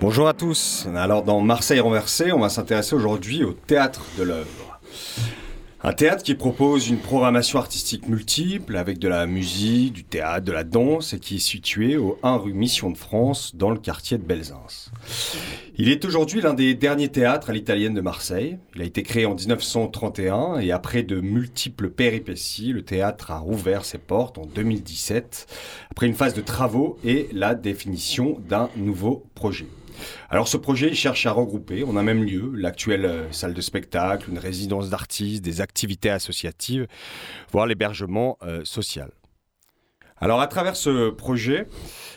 Bonjour à tous. Alors dans Marseille renversée, on va s'intéresser aujourd'hui au théâtre de l'œuvre. Un théâtre qui propose une programmation artistique multiple avec de la musique, du théâtre, de la danse et qui est situé au 1 rue Mission de France dans le quartier de Belzins. Il est aujourd'hui l'un des derniers théâtres à l'italienne de Marseille. Il a été créé en 1931 et après de multiples péripéties, le théâtre a rouvert ses portes en 2017 après une phase de travaux et la définition d'un nouveau projet. Alors ce projet cherche à regrouper en un même lieu l'actuelle euh, salle de spectacle, une résidence d'artistes, des activités associatives, voire l'hébergement euh, social. Alors à travers ce projet,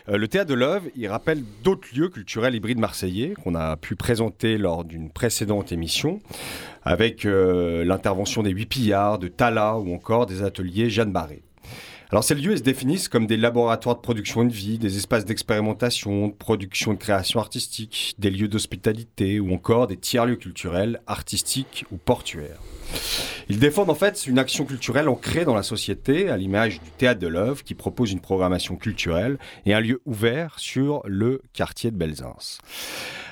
euh, le théâtre de l'œuvre, il rappelle d'autres lieux culturels hybrides marseillais qu'on a pu présenter lors d'une précédente émission, avec l'intervention des Huit Pillards, de Tala ou encore des ateliers Jeanne Barré. Alors ces lieux se définissent comme des laboratoires de production de vie, des espaces d'expérimentation, de production de création artistique, des lieux d'hospitalité ou encore des tiers-lieux culturels, artistiques ou portuaires. Ils défendent en fait une action culturelle ancrée dans la société, à l'image du théâtre de l'œuvre qui propose une programmation culturelle et un lieu ouvert sur le quartier de Belzins.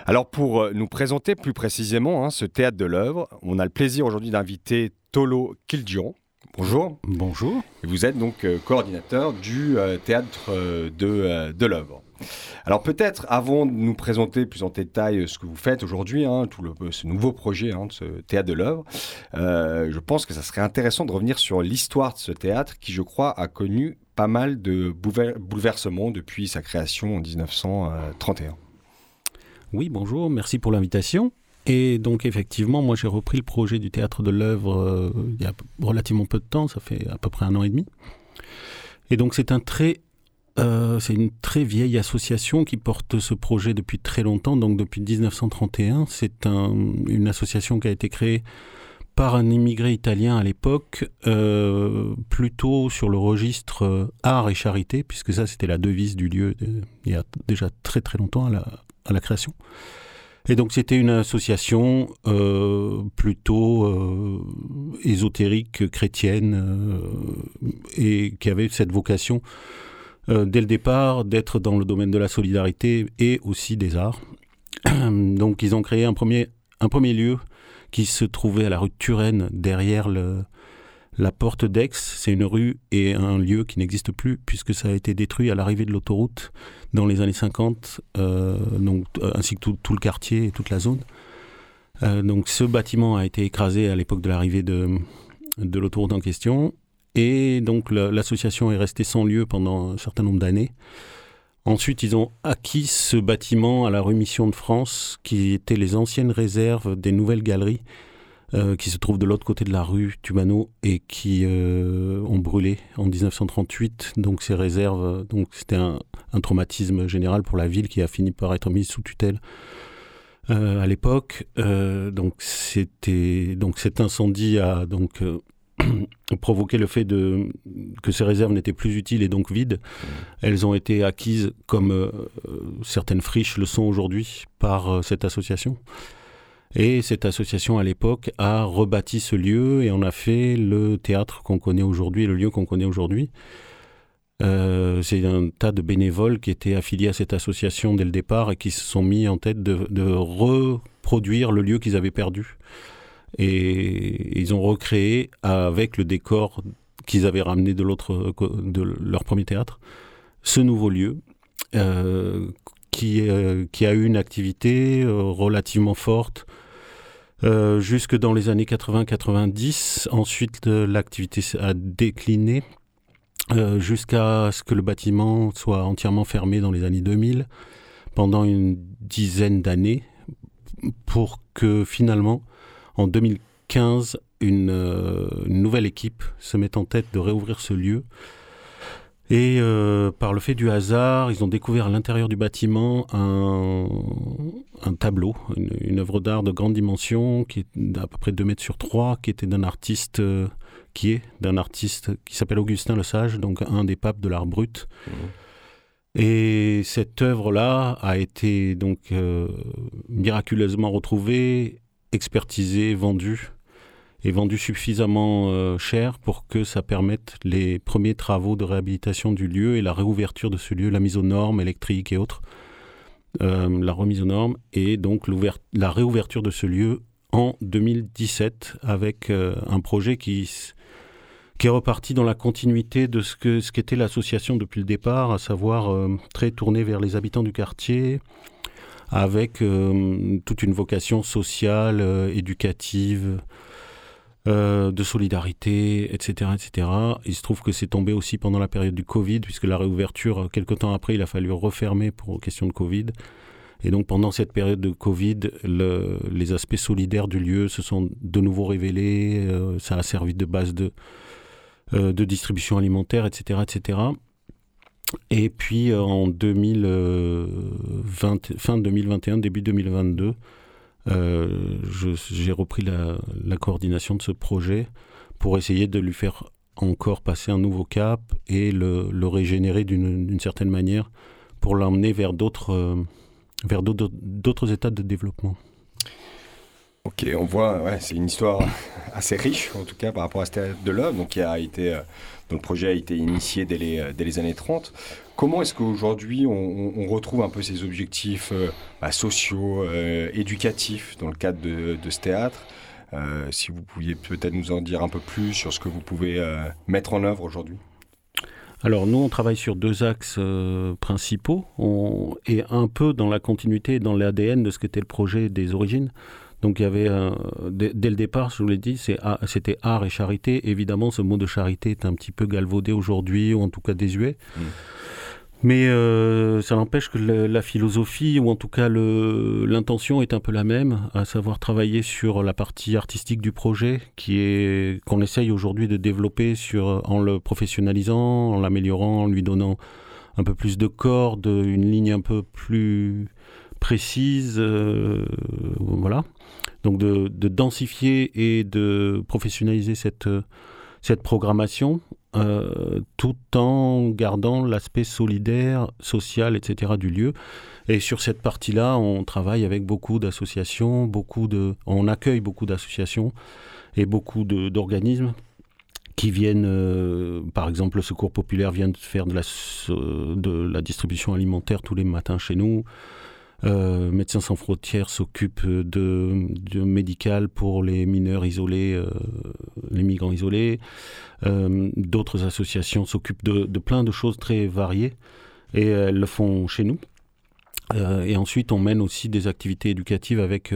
Alors pour euh, nous présenter plus précisément hein, ce théâtre de l'œuvre, on a le plaisir aujourd'hui d'inviter Tolo Kildian, Bonjour. Bonjour. vous êtes donc euh, coordinateur du euh, théâtre euh, de, de l'œuvre. Alors peut-être avant de nous présenter plus en détail ce que vous faites aujourd'hui, hein, tout le, ce nouveau projet hein, de ce théâtre de l'œuvre, je pense que ça serait intéressant de revenir sur l'histoire de ce théâtre qui, je crois, a connu pas mal de bouleversements depuis sa création en 1931. Oui, bonjour, merci pour l'invitation. Et donc effectivement, moi j'ai repris le projet du théâtre de l'œuvre euh, il y a relativement peu de temps, ça fait à peu près un an et demi. Et donc c'est euh, une très vieille association qui porte ce projet depuis très longtemps, donc depuis 1931. C'est un, une association qui a été créée par un immigré italien à l'époque, euh, plutôt sur le registre art et charité, puisque ça c'était la devise du lieu il y a déjà très très longtemps à la création. Et donc c'était une association euh, plutôt euh, ésotérique, chrétienne, euh, et qui avait cette vocation dès le départ d'être dans le domaine de la solidarité et aussi des arts. donc ils ont créé un premier, un premier lieu qui se trouvait à la rue Turenne, derrière le, la porte d'Aix, c'est une rue et un lieu qui n'existe plus puisque ça a été détruit à l'arrivée de l'autoroute dans les années 50, euh, euh, ainsi que tout, le quartier et toute la zone. Euh, donc ce bâtiment a été écrasé à l'époque de l'arrivée de, de l'autoroute en question et donc l'association est restée sans lieu pendant un certain nombre d'années. Ensuite, ils ont acquis ce bâtiment à la rue Mission de France, qui était les anciennes réserves des nouvelles galeries euh, qui se trouvent de l'autre côté de la rue Tubano et qui euh, ont brûlé en 1938. Donc ces réserves, euh, donc c'était un, traumatisme général pour la ville qui a fini par être mise sous tutelle. à l'époque, donc c'était donc cet incendie a donc provoqué le fait de, que ces réserves n'étaient plus utiles et donc vides. Elles ont été acquises, comme certaines friches le sont aujourd'hui, par cette association. Et cette association, à l'époque, a rebâti ce lieu et on a fait le théâtre qu'on connaît aujourd'hui, le lieu qu'on connaît aujourd'hui. Euh, c'est un tas de bénévoles qui étaient affiliés à cette association dès le départ et qui se sont mis en tête de, reproduire le lieu qu'ils avaient perdu. Et ils ont recréé avec le décor qu'ils avaient ramené de, de leur premier théâtre, ce nouveau lieu qui, qui, a eu une activité relativement forte jusque dans les années 80-90. Ensuite, l'activité a décliné jusqu'à ce que le bâtiment soit entièrement fermé dans les années 2000 pendant une dizaine d'années pour que finalement, en 2015, une, euh, une, nouvelle équipe se mette en tête de réouvrir ce lieu. Et euh, par le fait du hasard, ils ont découvert à l'intérieur du bâtiment un, un tableau, une, œuvre d'art de grande dimension, qui est d'à peu près 2 mètres sur 3, qui était d'un artiste, euh, qui est d'un artiste qui s'appelle Augustin Le Sage, donc un des papes de l'art brut. Mmh. Et cette œuvre-là a été donc euh, miraculeusement retrouvée, expertisée, vendue, et vendue suffisamment euh, cher pour que ça permette les premiers travaux de réhabilitation du lieu et la réouverture de ce lieu, la mise aux normes électriques et autres, euh, la remise aux normes, et donc la réouverture de ce lieu en 2017 avec un projet qui qui est reparti dans la continuité de ce que ce qu'était l'association depuis le départ, à savoir euh, très tourné vers les habitants du quartier, avec euh, toute une vocation sociale, euh, éducative, de solidarité, etc., etc. Il se trouve que c'est tombé aussi pendant la période du Covid, puisque la réouverture, quelques temps après, il a fallu refermer pour question de Covid. Et donc pendant cette période de Covid, le, les aspects solidaires du lieu se sont de nouveau révélés. ça a servi de base de, euh, de distribution alimentaire, etc. etc. Et puis euh, en 2020, euh, fin 2021, début 2022, j'ai repris la, coordination de ce projet pour essayer de lui faire encore passer un nouveau cap et le, régénérer d'une certaine manière pour l'emmener vers d'autres d'autres états de développement. Ok, on voit, c'est une histoire assez riche, en tout cas, par rapport à cette de l'œuvre, donc euh, dont le projet a été initié euh, dès les années 30. Comment est-ce qu'aujourd'hui on, retrouve un peu ces objectifs euh, bah, sociaux, éducatifs dans le cadre de, de ce théâtre Si vous pouviez peut-être nous en dire un peu plus sur ce que vous pouvez mettre en œuvre aujourd'hui? Alors nous, on travaille sur deux axes principaux on, et un peu dans la continuité, dans l'ADN de ce qu'était le projet des origines. Donc il y avait, dès, le départ, je vous l'ai dit, c'était art et charité. Évidemment, ce mot de charité est un petit peu galvaudé aujourd'hui, ou en tout cas désuet. Mm. Mais euh, ça n'empêche que la philosophie, ou en tout cas l'intention est un peu la même, à savoir travailler sur la partie artistique du projet, qui est qu'on essaye aujourd'hui de développer sur, en le professionnalisant, en l'améliorant, en lui donnant un peu plus de cordes, une ligne un peu plus précise, euh, voilà. Donc de, densifier et de professionnaliser cette, cette programmation euh, tout en gardant l'aspect solidaire, social, etc. du lieu. Et sur cette partie-là, on travaille avec beaucoup d'associations, beaucoup de, on accueille beaucoup d'associations et beaucoup d'organismes qui viennent, euh, par exemple, le Secours populaire vient de faire de la, de la distribution alimentaire tous les matins chez nous. Euh, Médecins sans frontières s'occupe de, de, médical pour les mineurs isolés, euh, les migrants isolés. Euh, d'autres associations s'occupent de, plein de choses très variées et elles le font chez nous. et ensuite, on mène aussi des activités éducatives avec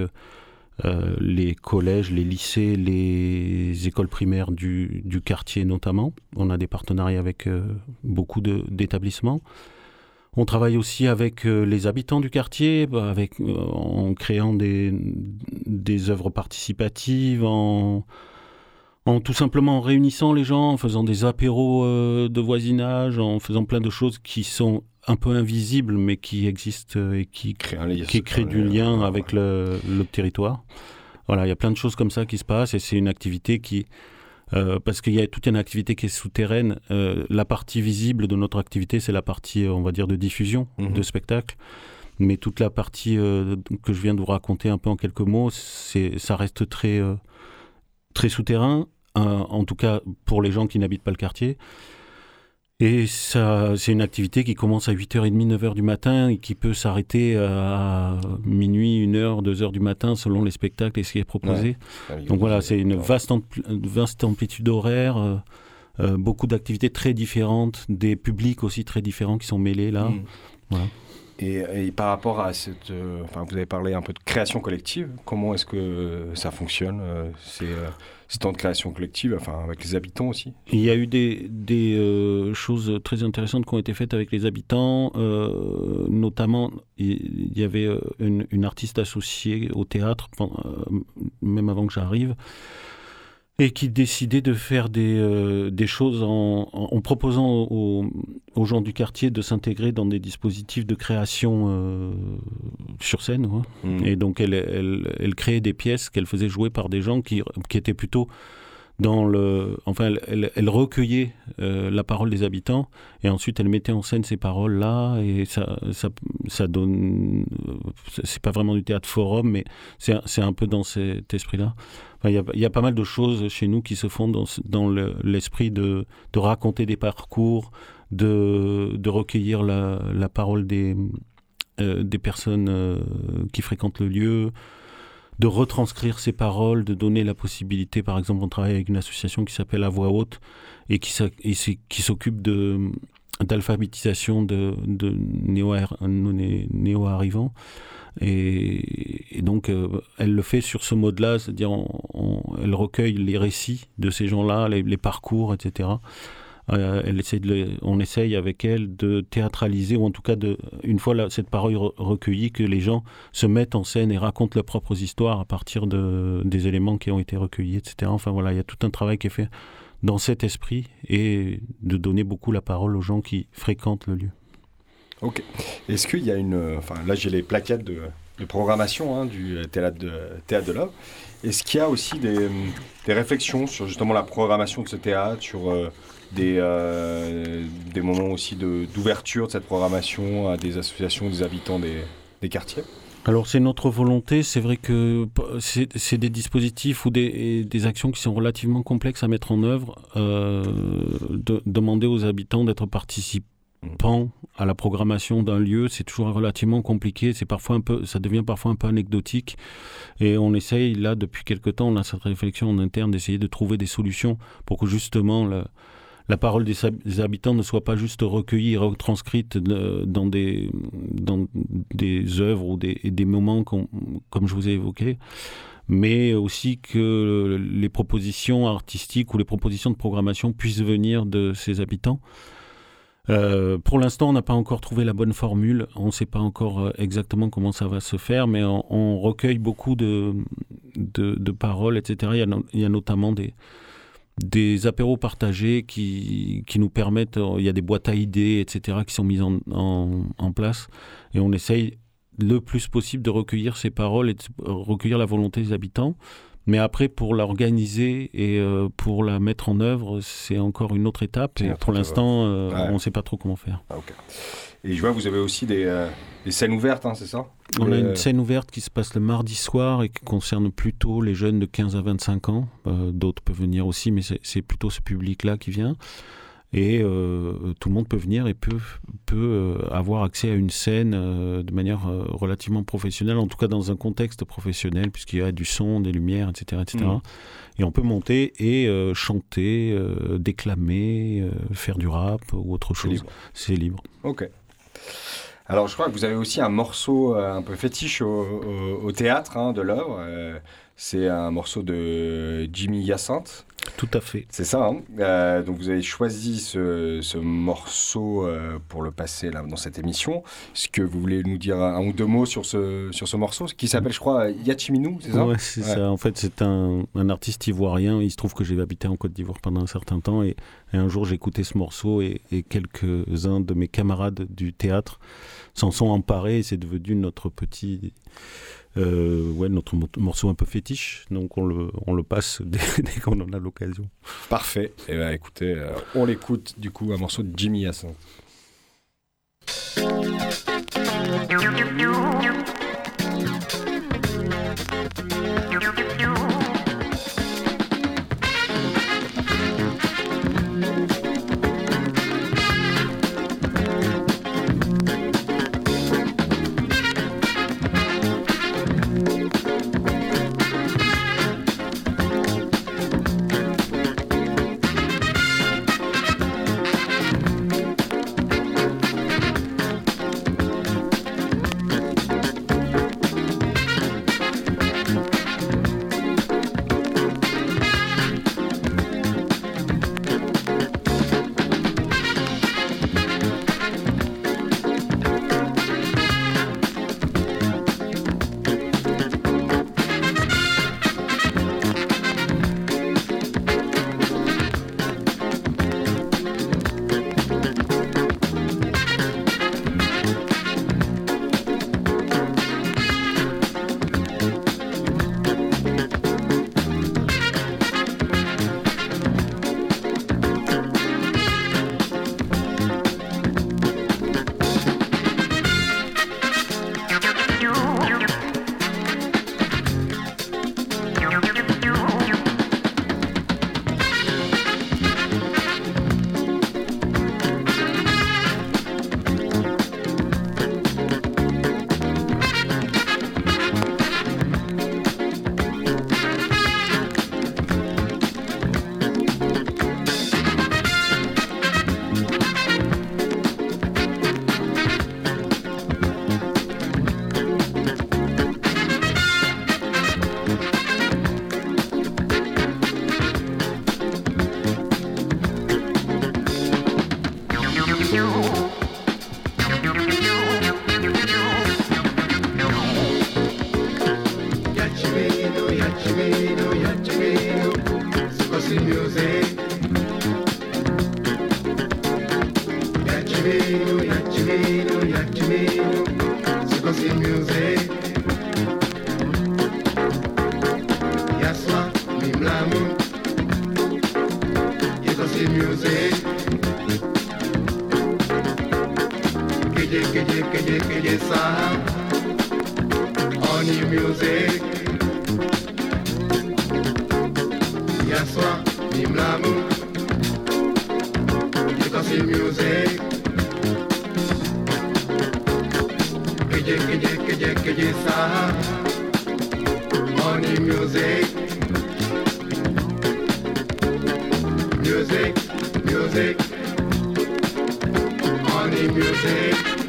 les collèges, les lycées, les écoles primaires du, quartier notamment. On a des partenariats avec beaucoup d'établissements. On travaille aussi avec euh, les habitants du quartier, bah, avec, euh, en créant des, des œuvres participatives, en, en tout simplement réunissant les gens, en faisant des apéros euh, de voisinage, en faisant plein de choses qui sont un peu invisibles, mais qui existent et qui, qui créent du lien avec le, le territoire. Voilà, il y a plein de choses comme ça qui se passent et c'est une activité qui, euh, parce qu'il y a toute une activité qui est souterraine. Euh, la partie visible de notre activité, c'est la partie, on va dire, de diffusion mhm. de spectacle. Mais toute la partie euh, que je viens de vous raconter un peu en quelques mots, ça reste très, très souterrain, en tout cas pour les gens qui n'habitent pas le quartier. Et ça, c'est une activité qui commence à 8h30, 9h du matin et qui peut s'arrêter à minuit, 1h, 2h du matin selon les spectacles et ce qui est proposé. Donc voilà, c'est une vaste, vaste amplitude horaire. Euh, beaucoup d'activités très différentes, des publics aussi très différents qui sont mêlés là. Mm. Voilà. Et, par rapport à cette, enfin, vous avez parlé un peu de création collective. Comment est-ce que ça fonctionne C'est ces temps de création collective, enfin avec les habitants aussi. Il y a eu des, des choses très intéressantes qui ont été faites avec les habitants, notamment il y avait une, une, artiste associée au théâtre, même avant que j'arrive, et qui décidait de faire des, euh, des choses en, en, proposant aux, aux, gens du quartier de s'intégrer dans des dispositifs de création euh, sur scène. Mmh. Et donc elle, elle, elle, créait des pièces qu'elle faisait jouer par des gens qui, qui étaient plutôt dans le, enfin, elle, elle, recueillait euh, la parole des habitants et ensuite elle mettait en scène ces paroles-là et ça, ça, ça donne, c'est pas vraiment du théâtre forum, mais c'est un peu dans cet esprit-là. Il y, a, y, a, pas mal de choses chez nous qui se font dans, dans l'esprit de, de, raconter des parcours, de, de recueillir la, la, parole des, euh, des personnes euh, qui fréquentent le lieu, de retranscrire ces paroles, de donner la possibilité, par exemple, on travaille avec une association qui s'appelle La Voix Haute et qui, s'occupe d'alphabétisation de, néo-arrivants. et, donc, euh, elle le fait sur ce mode-là, c'est-à-dire elle recueille les récits de ces gens-là, les, parcours, etc. Euh, on essaye avec elle de théâtraliser, ou en tout cas, de, une fois cette parole recueillie, que les gens se mettent en scène et racontent leurs propres histoires à partir de, des éléments qui ont été recueillis, etc. Enfin voilà, il y a tout un travail qui est fait dans cet esprit et de donner beaucoup la parole aux gens qui fréquentent le lieu. Ok. Est-ce qu'il y a une. Enfin, là, j'ai les plaquettes de, de programmation hein, du théâtre de, théâtre l'œuvre. Est-ce qu'il y a aussi des, des, réflexions sur justement la programmation de ce théâtre, sur euh, des, euh, des moments aussi d'ouverture de, cette programmation à des associations, des habitants des, des quartiers. Alors c'est notre volonté, c'est vrai que c'est des dispositifs ou des, des, actions qui sont relativement complexes à mettre en œuvre, euh, de, demander aux habitants d'être participants à la programmation d'un lieu, c'est toujours relativement compliqué, c'est parfois un peu, ça devient parfois un peu anecdotique, et on essaye là depuis quelque temps, on a cette réflexion en interne d'essayer de trouver des solutions pour que justement la parole des, habitants ne soit pas juste recueillie et retranscrite dans des, dans des œuvres ou des, moments comme je vous ai évoqué, mais aussi que les propositions artistiques ou les propositions de programmation puissent venir de ces habitants. Euh, pour l'instant, on n'a pas encore trouvé la bonne formule. On ne sait pas encore euh, exactement comment ça va se faire, mais on, recueille beaucoup de, paroles, etc. Il y a notamment des, des apéros partagés qui, qui nous permettent, euh, il y a des boîtes à idées, etc., qui sont mises en, en, place, et on essaye le plus possible de recueillir ces paroles et de recueillir la volonté des habitants. Mais après, pour l'organiser et euh, pour la mettre en œuvre, c'est encore une autre étape. Et pour l'instant, euh, on ne sait pas trop comment faire. Ah, et je vois, vous avez aussi des, euh, scènes ouvertes, hein, c'est ça On a une scène ouverte qui se passe le mardi soir et qui concerne plutôt les jeunes de 15 à 25 ans. Euh, d'autres peuvent venir aussi, mais c'est plutôt ce public-là qui vient. Et euh, tout le monde peut venir et peut, peut avoir accès à une scène de manière relativement professionnelle, en tout cas dans un contexte professionnel, puisqu'il y a du son, des lumières, etc. etc. Mmh. Et on peut monter et chanter, déclamer, faire du rap ou autre chose. C'est libre. Ok. Alors, je crois que vous avez aussi un morceau euh, un peu fétiche au, théâtre hein, de l'œuvre. Euh, c'est un morceau de Jimmy Hyacinthe. Tout à fait. C'est ça. Hein. Euh, donc vous avez choisi ce, morceau pour le passer là, dans cette émission. Est-ce que vous voulez nous dire un, ou deux mots sur ce, sur ce morceau qui s'appelle, je crois, Yachiminou, c'est ça? Oui, c'est ça. En fait, c'est un, artiste ivoirien. Il se trouve que j'ai habité en Côte d'Ivoire pendant un certain temps et, un jour j'ai écouté ce morceau et, et quelques-uns de mes camarades du théâtre s'en sont emparés et c'est devenu notre petit. Euh, ouais, notre morceau un peu fétiche, donc on le, on le passe dès, qu'on en a l'occasion. Parfait. Et eh ben écoutez, euh, on l'écoute du coup un morceau de Jimmy Hassan. Money music. Music, music. Money music.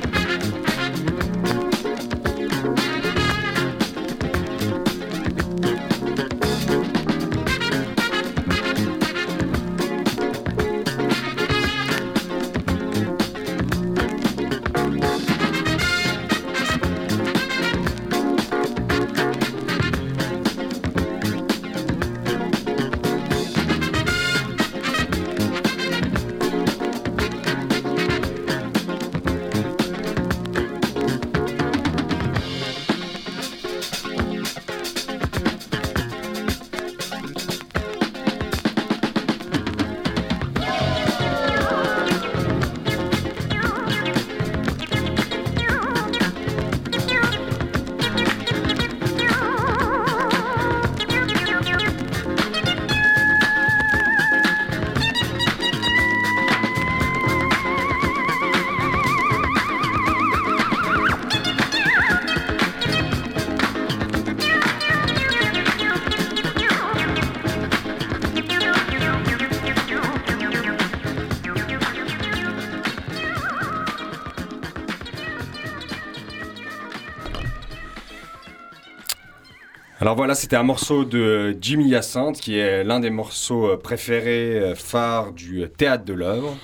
Voilà, c'était un morceau de Jimmy Hyacinthe, qui est l'un des morceaux euh, préférés euh, phares du théâtre de l'œuvre.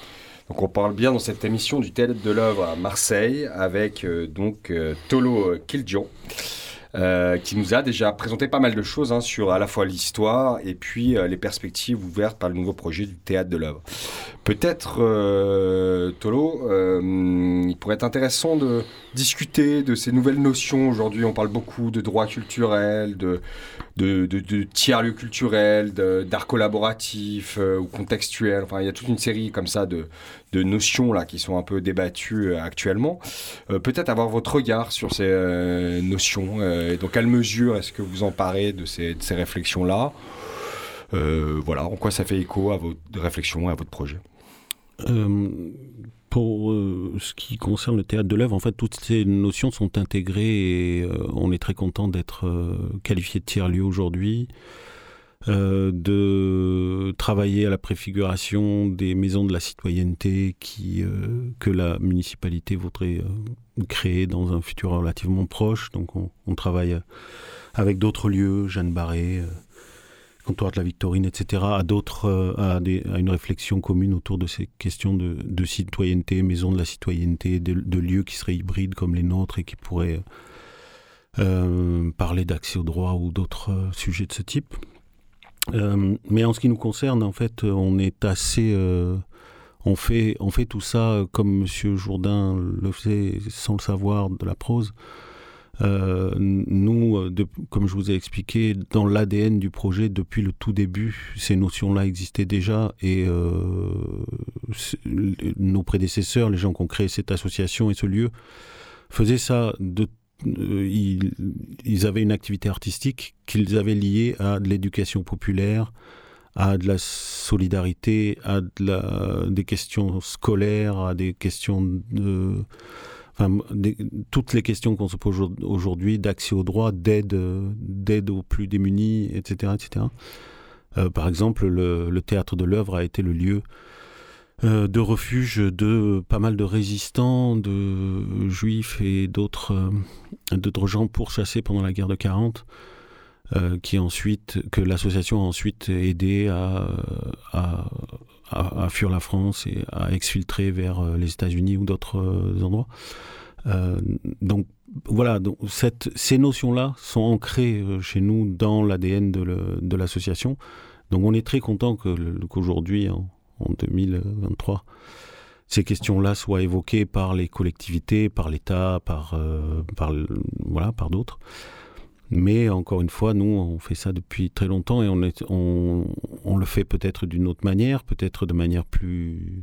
Donc on parle bien dans cette émission du théâtre de l'œuvre à Marseille avec euh, donc Tolo Kildjon. Euh, qui nous a déjà présenté pas mal de choses hein, sur à la fois l'histoire et puis euh, les perspectives ouvertes par le nouveau projet du théâtre de l'œuvre. Peut-être, euh, Tolo, il pourrait être intéressant de discuter de ces nouvelles notions. Aujourd'hui, on parle beaucoup de droit culturel, de, tiers-lieux culturels, d'art collaboratif ou contextuel. Enfin, il y a toute une série comme ça de, notions là qui sont un peu débattues actuellement. Peut-être avoir votre regard sur ces notions euh, et dans quelle mesure est-ce que vous emparez de ces, réflexions-là? Euh, Voilà, en quoi ça fait écho à vos réflexions et à votre projet? Euh, pour ce qui concerne le théâtre de l'œuvre, en fait, toutes ces notions sont intégrées et on est très content d'être qualifié de tiers-lieu aujourd'hui. de travailler à la préfiguration des maisons de la citoyenneté que la municipalité voudrait créer dans un futur relativement proche. Donc on, travaille avec d'autres lieux, Jeanne Barré, euh, Comptoir de la Victorine, etc., à d'autres, euh, à, une réflexion commune autour de ces questions de, citoyenneté, maison de la citoyenneté, de, lieux qui seraient hybrides comme les nôtres et qui pourraient euh, parler d'accès au droit ou d'autres sujets de ce type. mais en ce qui nous concerne, en fait, on est assez on fait, on fait tout ça euh, comme M. Jourdain le faisait sans le savoir de la prose. Euh, nous, euh, comme je vous ai expliqué, dans l'ADN du projet, depuis le tout début, ces notions-là existaient déjà et nos prédécesseurs, les gens qui ont créé cette association et ce lieu, faisaient ça ils, avaient une activité artistique qu'ils avaient liée à de l'éducation populaire, à de la solidarité, à des questions scolaires, à des questions de... Toutes les questions qu'on se pose aujourd'hui d'accès au droit, d'aide, d'aide aux plus démunis, etc. etc. Euh, par exemple, le, théâtre de l'œuvre a été le lieu euh, de refuge de pas mal de résistants, de juifs et d'autres, euh, gens pourchassés pendant la guerre de 40. Euh, qui ensuite, que l'association a ensuite aidé à, à, fuir la France et à exfiltrer vers les États-Unis ou d'autres endroits. donc voilà, donc cette, ces notions-là sont ancrées chez nous dans l'ADN de l'association. Donc on est très content qu'aujourd'hui, en, en 2023, ces questions-là soient évoquées par les collectivités, par l'État, par, euh, par, voilà, par d'autres. Mais encore une fois, nous, on fait ça depuis très longtemps et on, on, le fait peut-être d'une autre manière, peut-être de manière plus,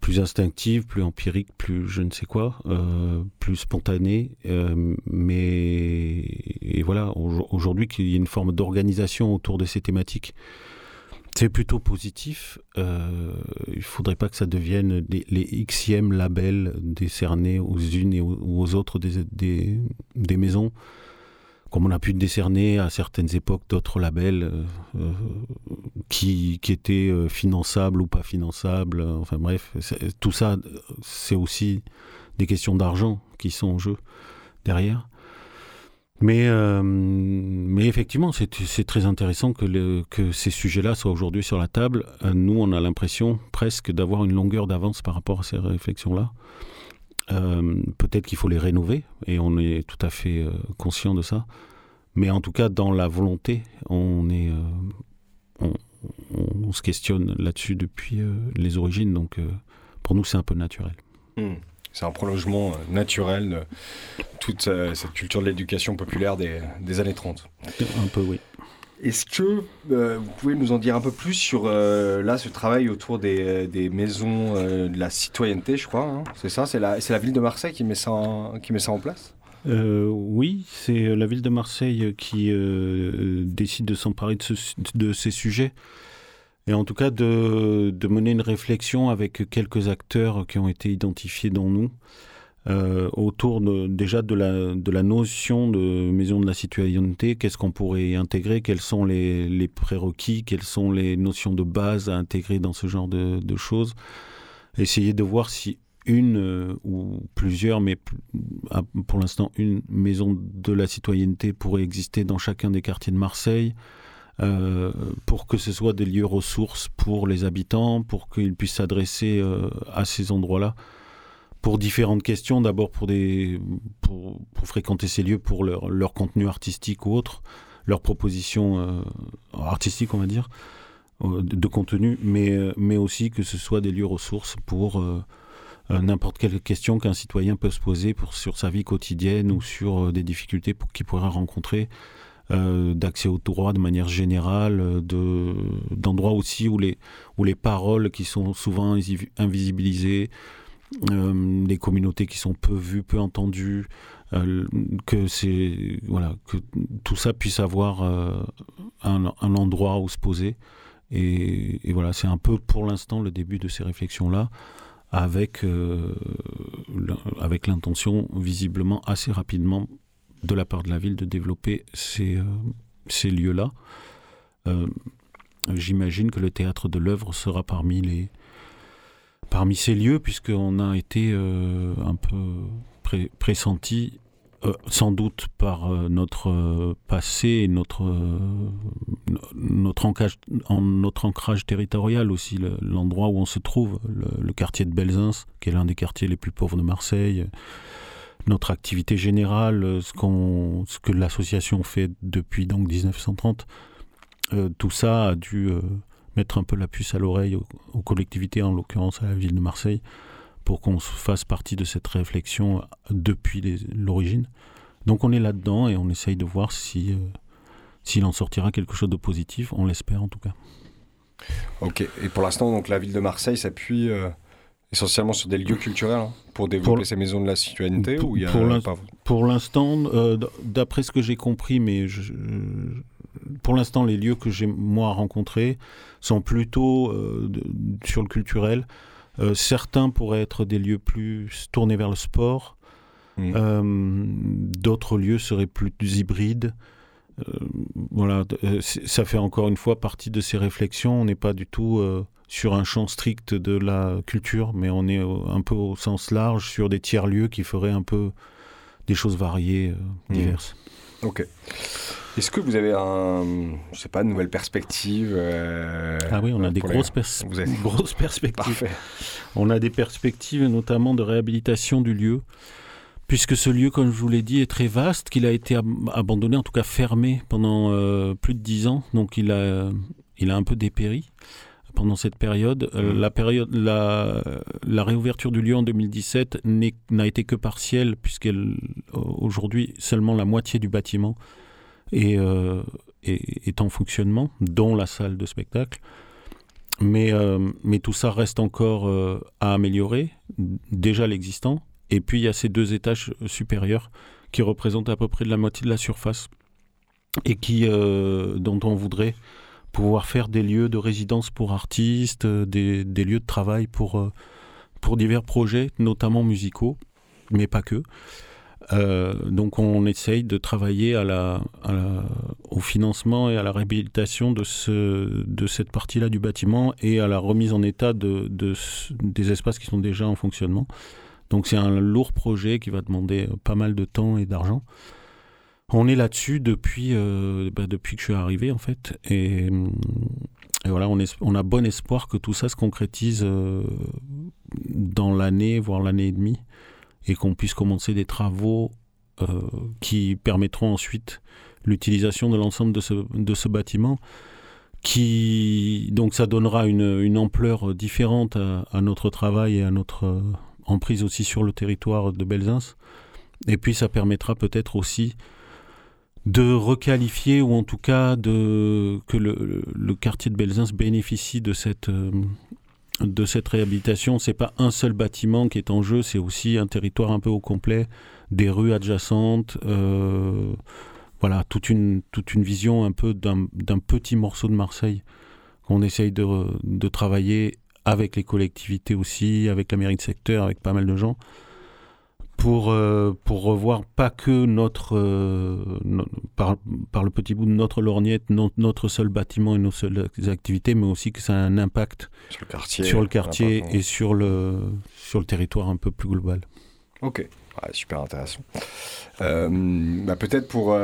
plus instinctive, plus empirique, plus je ne sais quoi, euh, plus spontanée. Euh, mais et voilà, aujourd'hui qu'il y ait une forme d'organisation autour de ces thématiques c'est plutôt positif. Euh, il ne faudrait pas que ça devienne les, xème labels décernés aux unes et aux, autres des, des, maisons, comme on a pu décerner à certaines époques d'autres labels euh, euh, qui, étaient finançables ou pas finançables. Enfin bref, tout ça, c'est aussi des questions d'argent qui sont en jeu derrière. Mais, euh, effectivement, c'est très intéressant que, que ces sujets-là soient aujourd'hui sur la table. Euh, nous, on a l'impression presque d'avoir une longueur d'avance par rapport à ces réflexions-là. Euh, peut-être qu'il faut les rénover, et on est tout à fait conscient de ça. Mais en tout cas, dans la volonté, on, est, on, on, se questionne là-dessus depuis les origines. Donc, pour nous, c'est un peu naturel. Hmm. C'est un prolongement euh, naturel de toute euh, cette culture de l'éducation populaire des, années 30. Un peu, oui. Est-ce que euh, vous pouvez nous en dire un peu plus sur là ce travail autour des, maisons de la citoyenneté, je crois. Hein c'est ça, c'est la, la ville de Marseille qui met ça en, qui met ça en place? Oui, c'est la ville de Marseille qui décide de s'emparer de, ces sujets et en tout cas de, mener une réflexion avec quelques acteurs qui ont été identifiés dans nous. Euh, autour déjà de la, de la notion de maison de la citoyenneté, qu'est-ce qu'on pourrait intégrer, quels sont les, prérequis, quelles sont les notions de base à intégrer dans ce genre de, choses. Essayer de voir si une euh, ou plusieurs, mais ah, pour l'instant une maison de la citoyenneté pourrait exister dans chacun des quartiers de Marseille. Euh, pour que ce soit des lieux ressources pour les habitants, pour qu'ils puissent s'adresser à ces endroits-là pour différentes questions. D'abord pour, des, pour, fréquenter ces lieux pour leur, leur, contenu artistique ou autre, leurs propositions euh, artistiques, on va dire, de, contenu, mais, mais aussi que ce soit des lieux ressources pour n'importe quelle question qu'un citoyen peut se poser pour, sur sa vie quotidienne ou sur des difficultés qu'il pourrait rencontrer. Euh, d'accès au droit de manière générale, euh, de, d'endroits aussi où les, où les paroles qui sont souvent invisibilisées, euh, des communautés qui sont peu vues, peu entendues, que c'est voilà que tout ça puisse avoir un, un, endroit où se poser. Et, et voilà, c'est un peu pour l'instant le début de ces réflexions-là, avec, avec l'intention visiblement assez rapidement de la part de la ville de développer ces, euh, ces lieux-là. Euh, j'imagine que le théâtre de l'œuvre sera parmi les parmi ces lieux, puisqu'on a été euh, un peu pressenti, sans doute par notre passé notre, notre, ancrage, territorial aussi, l'endroit où on se trouve, le, quartier de Belzins, qui est l'un des quartiers les plus pauvres de Marseille, notre activité générale, euh, ce, que l'association fait depuis donc 1930, euh, tout ça a dû euh, mettre un peu la puce à l'oreille aux, collectivités, en l'occurrence à la ville de Marseille, pour qu'on fasse partie de cette réflexion depuis l'origine. Donc on est là-dedans et on essaye de voir si s'il en sortira quelque chose de positif, on l'espère en tout cas. Ok, et pour l'instant, donc la ville de Marseille s'appuie essentiellement sur des lieux culturels hein, pour développer ces maisons de la citoyenneté pour, ou il y a pour l'instant, euh, d'après ce que j'ai compris, mais je, pour l'instant, les lieux que j'ai moi rencontrés sont plutôt euh, sur le culturel. Euh, certains pourraient être des lieux plus tournés vers le sport. Mmh. D'autres lieux seraient plus hybrides. voilà, ça fait encore une fois partie de ces réflexions. On n'est pas du tout sur un champ strict de la culture, mais on est un peu au sens large sur des tiers-lieux qui feraient un peu des choses variées, euh, mmh. diverses. Ok. Est-ce que vous avez un, je sais pas, une nouvelle perspective Ah oui, on a des grosses, grosses perspectives. Parfait. On a des perspectives notamment de réhabilitation du lieu puisque ce lieu, comme je vous l'ai dit, est très vaste, qu'il a été abandonné, en tout cas fermé pendant euh, plus de dix ans, donc il a, il a un peu dépéri pendant cette période. Euh, mmh. la, période la, la, réouverture du lieu en 2017 n'a été que partielle, puisqu'aujourd'hui, seulement la moitié du bâtiment est, euh, est, est, en fonctionnement, dont la salle de spectacle. Mais, mais tout ça reste encore à améliorer, déjà l'existant, et puis il y a ces deux étages supérieurs qui représentent à peu près de la moitié de la surface et qui, euh, dont on voudrait pouvoir faire des lieux de résidence pour artistes, euh, des, des lieux de travail pour, euh, pour divers projets, notamment musicaux, mais pas que. Donc on essaye de travailler à la, au financement et à la réhabilitation de, ce, de cette partie-là du bâtiment et à la remise en état de, de, des espaces qui sont déjà en fonctionnement. Donc c'est un lourd projet qui va demander euh, pas mal de temps et d'argent. On est là-dessus depuis, euh, bah, depuis que je suis arrivé en fait. Et, euh, voilà, on, a bon espoir que tout ça se concrétise dans l'année, voire l'année et demie, et qu'on puisse commencer des travaux qui permettront ensuite l'utilisation de l'ensemble de ce, de ce bâtiment qui donc ça donnera une, une ampleur différente à, notre travail et à notre en prise aussi sur le territoire de Belzins. Et puis ça permettra peut-être aussi de requalifier ou en tout cas de, que le, quartier de Belzins bénéficie de cette, euh, de cette réhabilitation. C'est pas un seul bâtiment qui est en jeu, c'est aussi un territoire un peu au complet, des rues adjacentes, euh, voilà, toute une, toute une vision un peu d'un petit morceau de Marseille qu'on essaye de, de travailler avec les collectivités aussi, avec la mairie de secteur, avec pas mal de gens, pour, euh, pour revoir pas que notre, euh, par, par, le petit bout de notre lorgnette, notre seul bâtiment et nos seules activités, mais aussi que ça a un impact sur le quartier, sur le quartier et sur le, sur le territoire un peu plus global. Ok, super intéressant. Euh, bah Peut-être pour,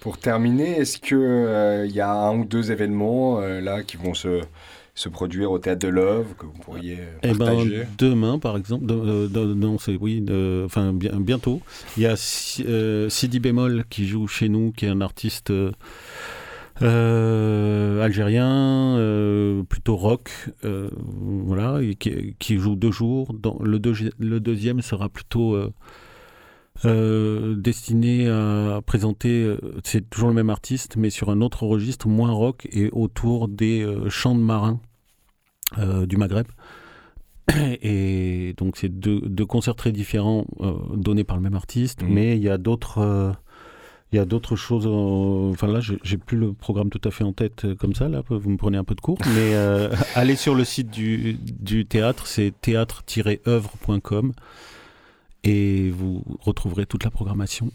pour terminer, est-ce qu'il il y a un ou deux événements là qui vont se se produire au théâtre de l'œuvre que vous pourriez eh ben, partager Demain, par exemple, non, c'est oui, enfin bien, bientôt. Il y a euh, Sidi Bémol qui joue chez nous, qui est un artiste euh, algérien, euh, plutôt rock, voilà, qui, joue deux jours. Dans, le, le deuxième sera plutôt destiné à présenter, c'est toujours le même artiste, mais sur un autre registre, moins rock et autour des chants de marins du Maghreb. Et donc c'est deux, deux, concerts très différents donnés par le même artiste, mmh. mais il y a d'autres il y a d'autres choses. Enfin là, j'ai plus le programme tout à fait en tête comme ça. Là, vous me prenez un peu de cours. Mais allez sur le site du, du théâtre, c'est théâtre-œuvre.com et vous retrouverez toute la programmation.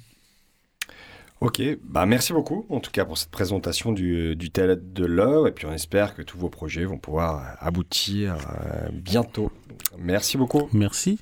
Ok, bah merci beaucoup en tout cas pour cette présentation du, du théâtre de l'heure et puis on espère que tous vos projets vont pouvoir aboutir euh, bientôt. Merci beaucoup. Merci.